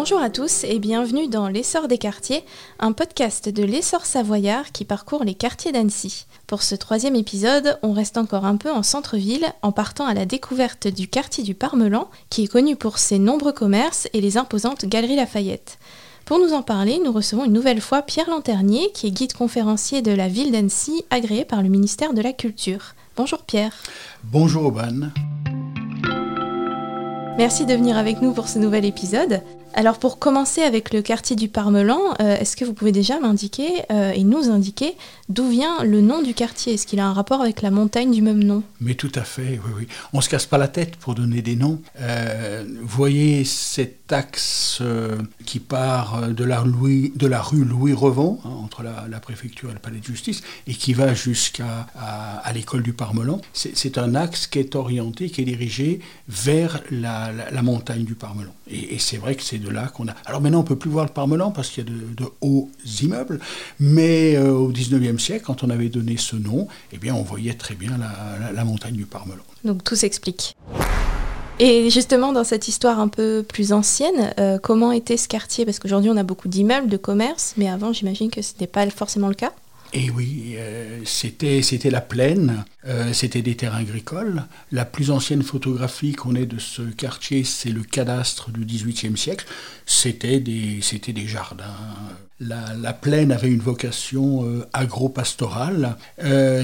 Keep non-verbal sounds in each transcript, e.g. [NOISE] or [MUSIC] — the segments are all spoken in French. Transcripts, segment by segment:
Bonjour à tous et bienvenue dans L'essor des quartiers, un podcast de l'essor savoyard qui parcourt les quartiers d'Annecy. Pour ce troisième épisode, on reste encore un peu en centre-ville en partant à la découverte du quartier du Parmelan qui est connu pour ses nombreux commerces et les imposantes galeries Lafayette. Pour nous en parler, nous recevons une nouvelle fois Pierre Lanternier qui est guide conférencier de la ville d'Annecy agréé par le ministère de la Culture. Bonjour Pierre. Bonjour Aubane. Merci de venir avec nous pour ce nouvel épisode. Alors pour commencer avec le quartier du Parmelan, euh, est-ce que vous pouvez déjà m'indiquer euh, et nous indiquer d'où vient le nom du quartier? Est-ce qu'il a un rapport avec la montagne du même nom? Mais tout à fait, oui, oui. On se casse pas la tête pour donner des noms. Euh, voyez cet axe qui part de la, rue Louis Revon, hein, entre la, préfecture et le palais de justice, et qui va jusqu'à l'école du Parmelan. C'est un axe qui est orienté, qui est dirigé vers la, montagne du Parmelan. Et, c'est vrai que c'est de là qu'on a. Alors maintenant, on peut plus voir le Parmelan parce qu'il y a de, hauts immeubles, mais euh, au 19e siècle, quand on avait donné ce nom, eh bien, on voyait très bien la, montagne du Parmelan. Donc tout s'explique. Et justement, dans cette histoire un peu plus ancienne, euh, comment était ce quartier? Parce qu'aujourd'hui, on a beaucoup d'immeubles, de commerces, mais avant, j'imagine que ce n'était pas forcément le cas. Et oui, euh, c'était, la plaine, euh, c'était des terrains agricoles. La plus ancienne photographie qu'on ait de ce quartier, c'est le cadastre du XVIIIe siècle. C'était des, des jardins. La, la, plaine avait une vocation euh, agro-pastorale.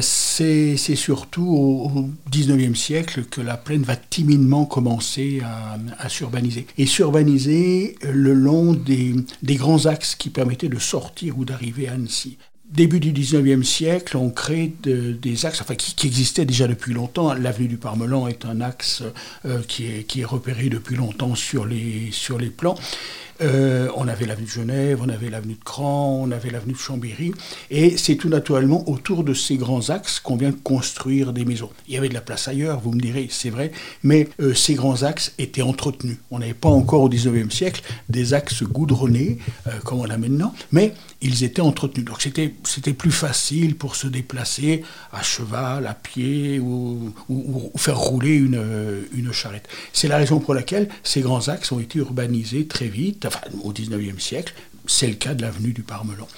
c'est, c'est surtout au, XIXe siècle que la plaine va timidement commencer à, à s'urbaniser. Et s'urbaniser le long des, des grands axes qui permettaient de sortir ou d'arriver à Annecy début du 19e siècle, on crée des axes enfin, qui, existaient déjà depuis longtemps. L'avenue du Parmelan est un axe euh, qui, est, repéré depuis longtemps sur les plans. Euh, on avait l'avenue de Genève, on avait l'avenue de Cran, on avait l'avenue de Chambéry. Et c'est tout naturellement autour de ces grands axes qu'on vient construire des maisons. Il y avait de la place ailleurs, vous me direz, c'est vrai, mais euh, ces grands axes étaient entretenus. On n'avait pas encore au 19e siècle des axes goudronnés euh, comme on a maintenant, mais ils étaient entretenus. Donc c'était, plus facile pour se déplacer à cheval, à pied ou, faire rouler une, une charrette. C'est la raison pour laquelle ces grands axes ont été urbanisés très vite enfin au 19e siècle, c'est le cas de l'avenue du Parmelan.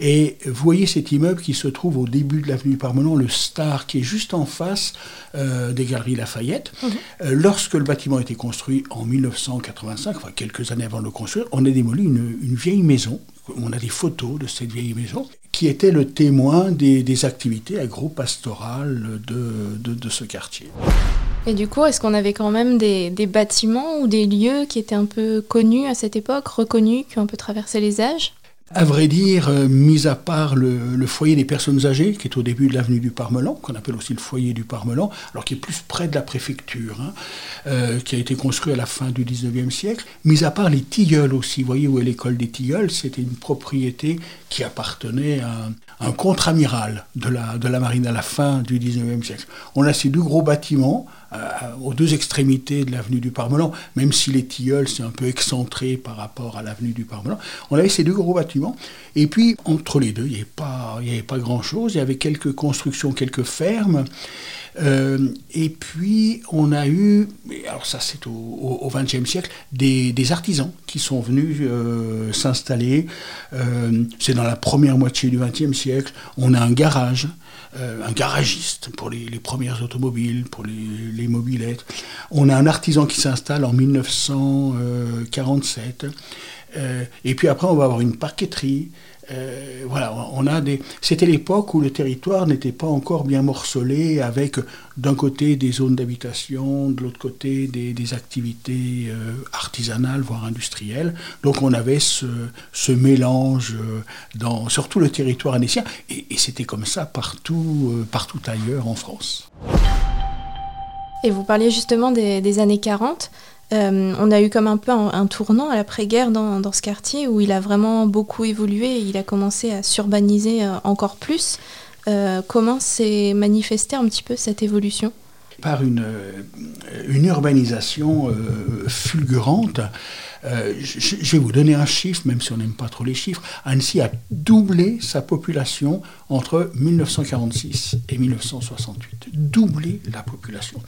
Et vous voyez cet immeuble qui se trouve au début de l'avenue du Parmelan, le Star, qui est juste en face euh, des Galeries Lafayette. Mhm. Euh, lorsque le bâtiment a été construit en 1985, enfin quelques années avant de le construire, on a démoli une, vieille maison. On a des photos de cette vieille maison qui était le témoin des, activités agro-pastorales de, ce quartier. Et du coup, est-ce qu'on avait quand même des, bâtiments ou des lieux qui étaient un peu connus à cette époque, reconnus, qui ont un peu traversé les âges? À vrai dire, euh, mis à part le, foyer des personnes âgées, qui est au début de l'avenue du Parmelan, qu'on appelle aussi le foyer du Parmelan, alors qui est plus près de la préfecture, hein, euh, qui a été construit à la fin du 19e siècle, mis à part les tilleuls aussi, vous voyez où est l'école des tilleuls, c'était une propriété qui appartenait à un, contre-amiral de la, de la marine à la fin du 19e siècle. On a ces deux gros bâtiments, aux deux extrémités de l'avenue du Parmelan, même si les tilleuls c'est un peu excentré par rapport à l'avenue du Parmelan. On avait ces deux gros bâtiments, et puis entre les deux, il n'y avait pas, pas grand-chose. Il y avait quelques constructions, quelques fermes. Euh, et puis, on a eu, alors ça c'est au XXe siècle, des, artisans qui sont venus euh, s'installer. c'est dans la première moitié du XXe siècle. On a un garage euh, un garagiste pour les, premières automobiles, pour les, mobilettes. On a un artisan qui s'installe en 1947. Euh, et puis après, on va avoir une parqueterie. Euh, voilà, on a des. C'était l'époque où le territoire n'était pas encore bien morcelé, avec d'un côté des zones d'habitation, de l'autre côté des, activités euh, artisanales, voire industrielles. Donc on avait ce, mélange euh, dans surtout le territoire annécien, et, c'était comme ça partout, partout ailleurs en France. Et vous parliez justement des années 40. Euh, on a eu comme un peu un, tournant à l'après-guerre dans, ce quartier où il a vraiment beaucoup évolué et il a commencé à s'urbaniser euh, encore plus. Euh, comment s'est manifestée un petit peu cette évolution? Par une, une urbanisation fulgurante. Je, vais vous donner un chiffre, même si on n'aime pas trop les chiffres. Annecy a doublé sa population entre 1946 et 1968. Doublé la population.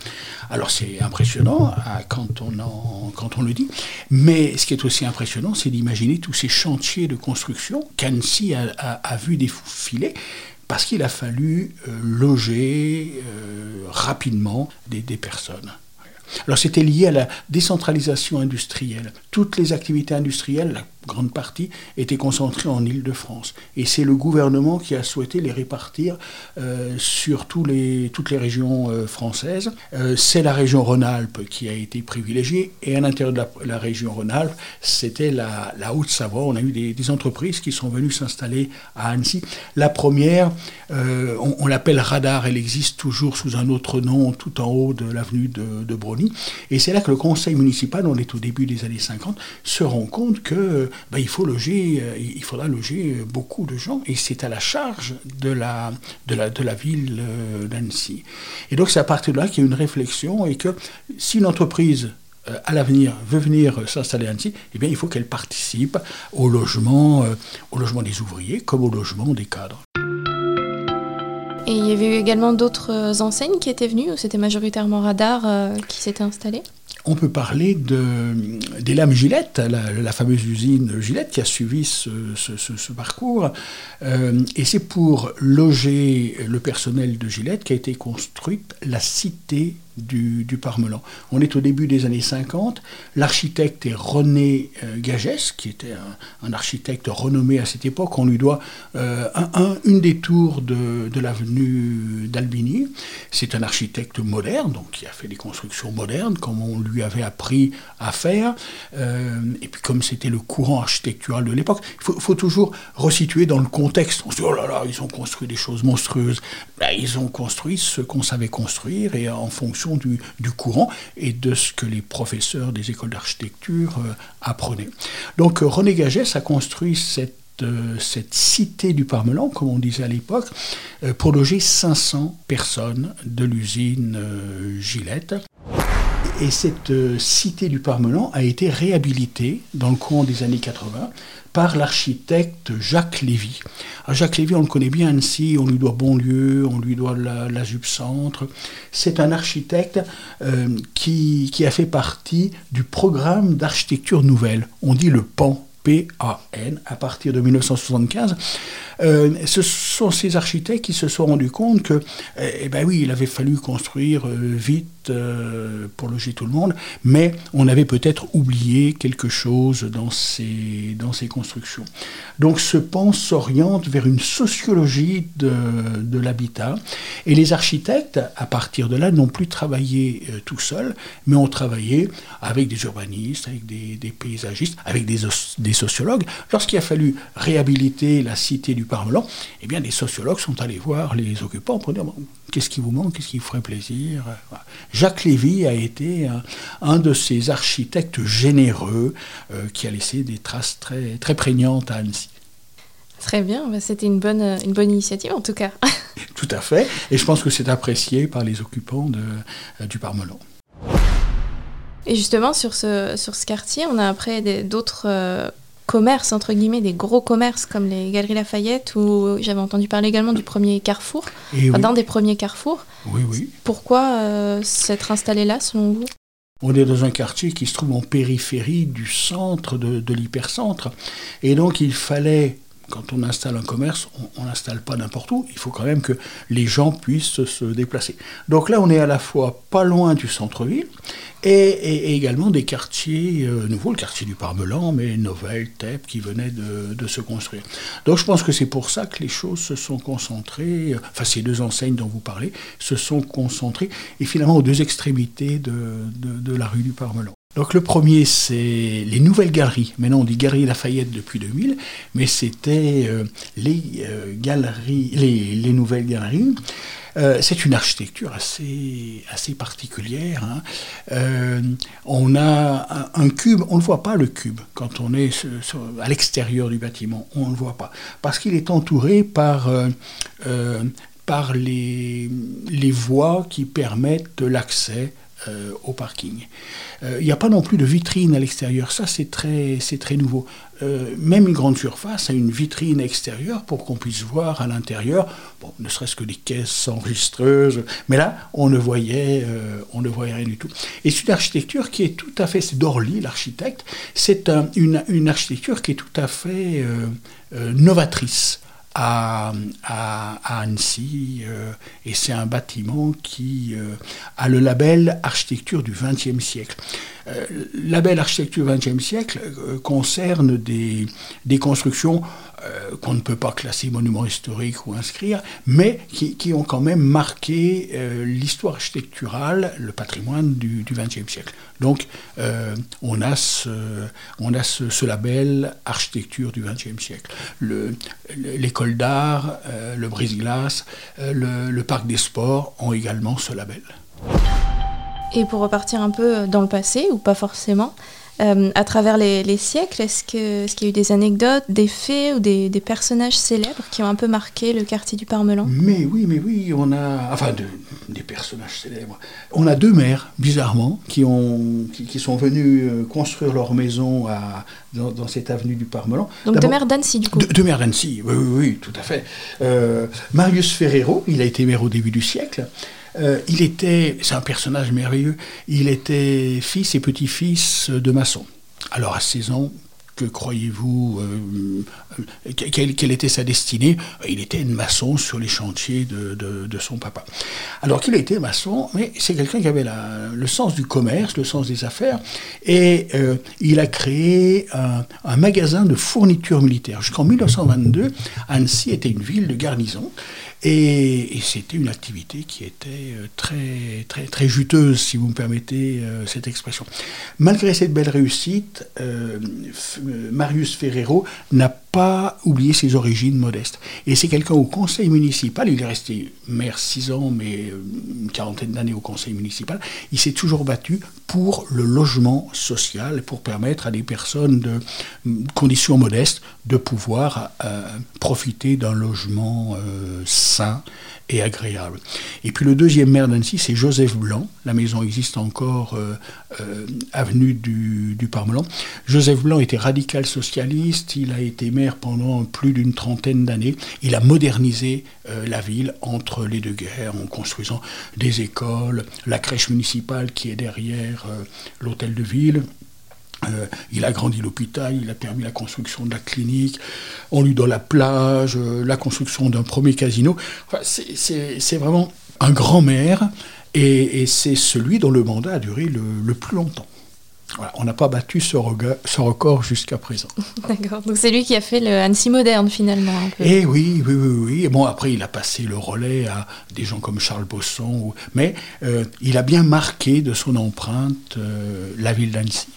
Alors c'est impressionnant quand on, quand on le dit, mais ce qui est aussi impressionnant, c'est d'imaginer tous ces chantiers de construction qu'Annecy a, vu défiler parce qu'il a fallu euh, loger euh, rapidement des personnes. Alors c'était lié à la décentralisation industrielle. Toutes les activités industrielles, grande partie, étaient concentrées en Île-de-France. Et c'est le gouvernement qui a souhaité les répartir euh, sur tous les, toutes les régions euh, françaises. Euh, c'est la région Rhône-Alpes qui a été privilégiée. Et à l'intérieur de la, région Rhône-Alpes, c'était la, Haute-Savoie. On a eu des, entreprises qui sont venues s'installer à Annecy. La première, on, l'appelle Radar. Elle existe toujours sous un autre nom tout en haut de l'avenue de, de Brony. Et c'est là que le conseil municipal, on est au début des années 50, se rend compte que ben, il faut loger, euh, il faudra loger beaucoup de gens, et c'est à la charge de la, ville euh, d'Annecy. Et donc c'est à partir de là qu'il y a une réflexion, et que si une entreprise euh, à l'avenir veut venir s'installer à Annecy, eh bien, il faut qu'elle participe au logement, au logement des ouvriers comme au logement des cadres. Et il y avait eu également d'autres enseignes qui étaient venues, ou c'était majoritairement Radar qui s'était installé on peut parler de, des lames Gillette, la, fameuse usine Gillette qui a suivi ce, parcours. Euh, et c'est pour loger le personnel de Gillette qu'a été construite la cité du, Parmelan. On est au début des années 50. L'architecte est René euh, Gagès, qui était un, architecte renommé à cette époque. On lui doit euh, un, une des tours de, l'avenue d'Albigny. C'est un architecte moderne, donc qui a fait des constructions modernes, comme on lui avait appris à faire. Euh, et puis comme c'était le courant architectural de l'époque, il faut, toujours resituer dans le contexte. On se dit, oh là là, ils ont construit des choses monstrueuses. Ben, ils ont construit ce qu'on savait construire et en fonction du, courant et de ce que les professeurs des écoles d'architecture euh, apprenaient. Donc euh, René Gagès a construit cette euh, cette cité du Parmelan, comme on disait à l'époque, pour loger 500 personnes de l'usine Gillette. Et cette cité du Parmelan a été réhabilitée dans le courant des années 80 par l'architecte Jacques Lévy. Jacques Lévy, on le connaît bien Annecy, on lui doit Bonlieu, on lui doit la, la Centre. C'est un architecte euh, qui, a fait partie du programme d'architecture nouvelle. On dit le PAN, P-A-N, à partir de 1975. Euh, ce sont ces architectes qui se sont rendus compte que, eh ben oui, il avait fallu construire euh, vite euh, pour loger tout le monde, mais on avait peut-être oublié quelque chose dans ces, dans ces constructions. Donc ce pan s'oriente vers une sociologie de, de l'habitat, et les architectes, à partir de là, n'ont plus travaillé tout seuls, mais ont travaillé avec des urbanistes, avec des, paysagistes, avec des, des sociologues. Lorsqu'il a fallu réhabiliter la cité du Parlement, eh bien, les sociologues sont allés voir les occupants pour dire qu'est-ce qui vous manque, qu'est-ce qui vous ferait plaisir. Jacques Lévy a été un, de ces architectes généreux euh, qui a laissé des traces très, très prégnantes à Annecy. Très bien, bah, c'était une bonne, une bonne initiative en tout cas. [LAUGHS] tout à fait, et je pense que c'est apprécié par les occupants de, euh, du Parmelan. Et justement, sur ce, sur ce quartier, on a après d'autres euh, commerces, entre guillemets, des gros commerces comme les Galeries Lafayette, ou j'avais entendu parler également du premier carrefour, d'un des premiers carrefours. Oui, oui. Pourquoi euh, s'être installé là, selon vous? On est dans un quartier qui se trouve en périphérie du centre, de, de l'hypercentre. Et donc il fallait quand on installe un commerce, on n'installe pas n'importe où, il faut quand même que les gens puissent se déplacer. Donc là, on est à la fois pas loin du centre-ville et, également des quartiers euh, nouveaux, le quartier du Parmelan, mais Novel, Tep, qui venaient de, se construire. Donc je pense que c'est pour ça que les choses se sont concentrées, enfin ces deux enseignes dont vous parlez, se sont concentrées, et finalement aux deux extrémités de, de la rue du Parmelan. Donc le premier, c'est les nouvelles galeries. Maintenant, on dit Galerie Lafayette depuis 2000, mais c'était euh, les euh, galeries, les, nouvelles galeries. Euh, c'est une architecture assez, assez particulière. Hein. on a un, cube, on ne voit pas le cube quand on est à l'extérieur du bâtiment, on ne le voit pas, parce qu'il est entouré par par les, les voies qui permettent l'accès euh, au parking. Euh, il n'y a pas non plus de vitrine à l'extérieur, ça c'est très, c'est très nouveau. Euh, même une grande surface a une vitrine extérieure pour qu'on puisse voir à l'intérieur, bon, ne serait-ce que les caisses enregistreuses, mais là on ne voyait, on ne voyait rien du tout. Et c'est une architecture qui est tout à fait, c'est Dorly l'architecte, c'est une, une, architecture qui est tout à fait novatrice à, Annecy, euh, et c'est un bâtiment qui euh, a le label architecture du XXe siècle. Euh, label architecture du XXe siècle concerne des, constructions euh, qu'on ne peut pas classer monument historique ou inscrire, mais qui, ont quand même marqué euh, l'histoire architecturale, le patrimoine du XXe siècle. Donc euh, on a, ce, label architecture du XXe siècle. L'école d'art, le brise-glace, le parc des sports ont également ce label. Et pour repartir un peu dans le passé, ou pas forcément, euh, à travers les, siècles, est-ce qu'il y a eu des anecdotes, des faits ou des, personnages célèbres qui ont un peu marqué le quartier du Parmelan? Mais oui, mais oui, on a. Enfin, des personnages célèbres. On a deux maires, bizarrement, qui, ont, qui, sont venus euh, construire leur maison à, dans, cette avenue du Parmelan. Donc deux maires d'Annecy, du coup Deux, maires d'Annecy, oui, oui, oui, tout à fait. Euh, Marius Ferrero, il a été maire au début du siècle. Euh, il était, c'est un personnage merveilleux, il était fils et petit-fils de maçon. Alors à 16 ans, que croyez-vous euh, quelle, était sa destinée? Il était maçon sur les chantiers de, son papa. Alors qu'il était maçon, mais c'est quelqu'un qui avait le sens du commerce, le sens des affaires, et euh, il a créé un, un magasin de fournitures militaires. Jusqu'en 1922, Annecy était une ville de garnison. Et, c'était une activité qui était euh, très, très, très juteuse, si vous me permettez euh, cette expression. Malgré cette belle réussite, euh, Marius Ferrero n'a pas oublié ses origines modestes. Et c'est quelqu'un au conseil municipal, il est resté maire six ans, mais une quarantaine d'années au conseil municipal, il s'est toujours battu pour le logement social, pour permettre à des personnes de conditions modestes de pouvoir profiter d'un logement sain et agréable. Et puis le deuxième maire d'Annecy, c'est Joseph Blanc. La maison existe encore euh, euh, avenue du, Parmelan. Joseph Blanc était radical socialiste, il a été maire pendant plus d'une trentaine d'années. Il a modernisé euh, la ville entre les deux guerres en construisant des écoles, la crèche municipale qui est derrière l'hôtel de ville, euh, il a grandi l'hôpital, il a permis la construction de la clinique, on lui donne la plage, euh, la construction d'un premier casino. c'est vraiment un grand maire et, c'est celui dont le mandat a duré le, plus longtemps. on n'a pas battu ce, record jusqu'à présent. [LAUGHS] D'accord. Donc c'est lui qui a fait le Annecy moderne finalement. Et eh oui, oui, oui, oui. Bon, après, il a passé le relais à des gens comme Charles Bosson. Mais euh, il a bien marqué de son empreinte la ville d'Annecy.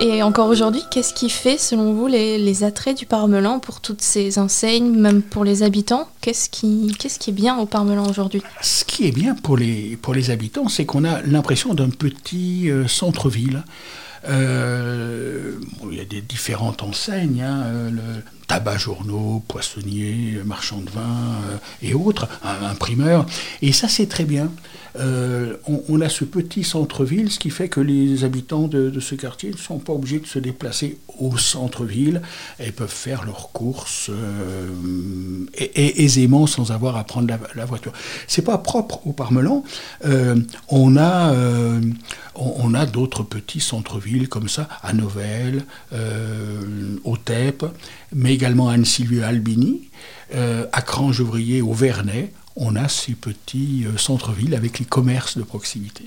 Et encore aujourd'hui, qu'est-ce qui fait, selon vous, les, attraits du Parmelan pour toutes ces enseignes, même pour les habitants? Qu'est-ce qui, est bien au Parmelan aujourd'hui? Ce qui est bien pour les, habitants, c'est qu'on a l'impression d'un petit euh, centre-ville. Euh, il y a des différentes enseignes, hein, euh, tabac journaux, poissonniers, marchands de vin et autres, imprimeurs. Et ça, c'est très bien. Euh, on, a ce petit centre-ville, ce qui fait que les habitants de, ce quartier ne sont pas obligés de se déplacer au centre-ville et peuvent faire leurs courses euh, aisément sans avoir à prendre la, la voiture. C'est pas propre au Parmelan. Euh, on a, on, a d'autres petits centres-villes comme ça, à Novelle, au TEP, mais également à Anne-Sylvie-Albini, à Crange-Ouvrier, au Vernet on a ces petits euh, centres-villes avec les commerces de proximité.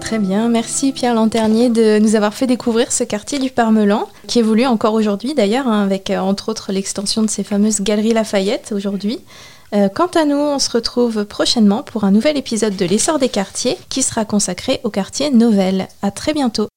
Très bien, merci Pierre Lanternier de nous avoir fait découvrir ce quartier du Parmelan, qui évolue encore aujourd'hui d'ailleurs, hein, avec euh, entre autres l'extension de ces fameuses galeries Lafayette aujourd'hui. Euh, quant à nous, on se retrouve prochainement pour un nouvel épisode de l'essor des quartiers qui sera consacré au quartier Novelle. À très bientôt.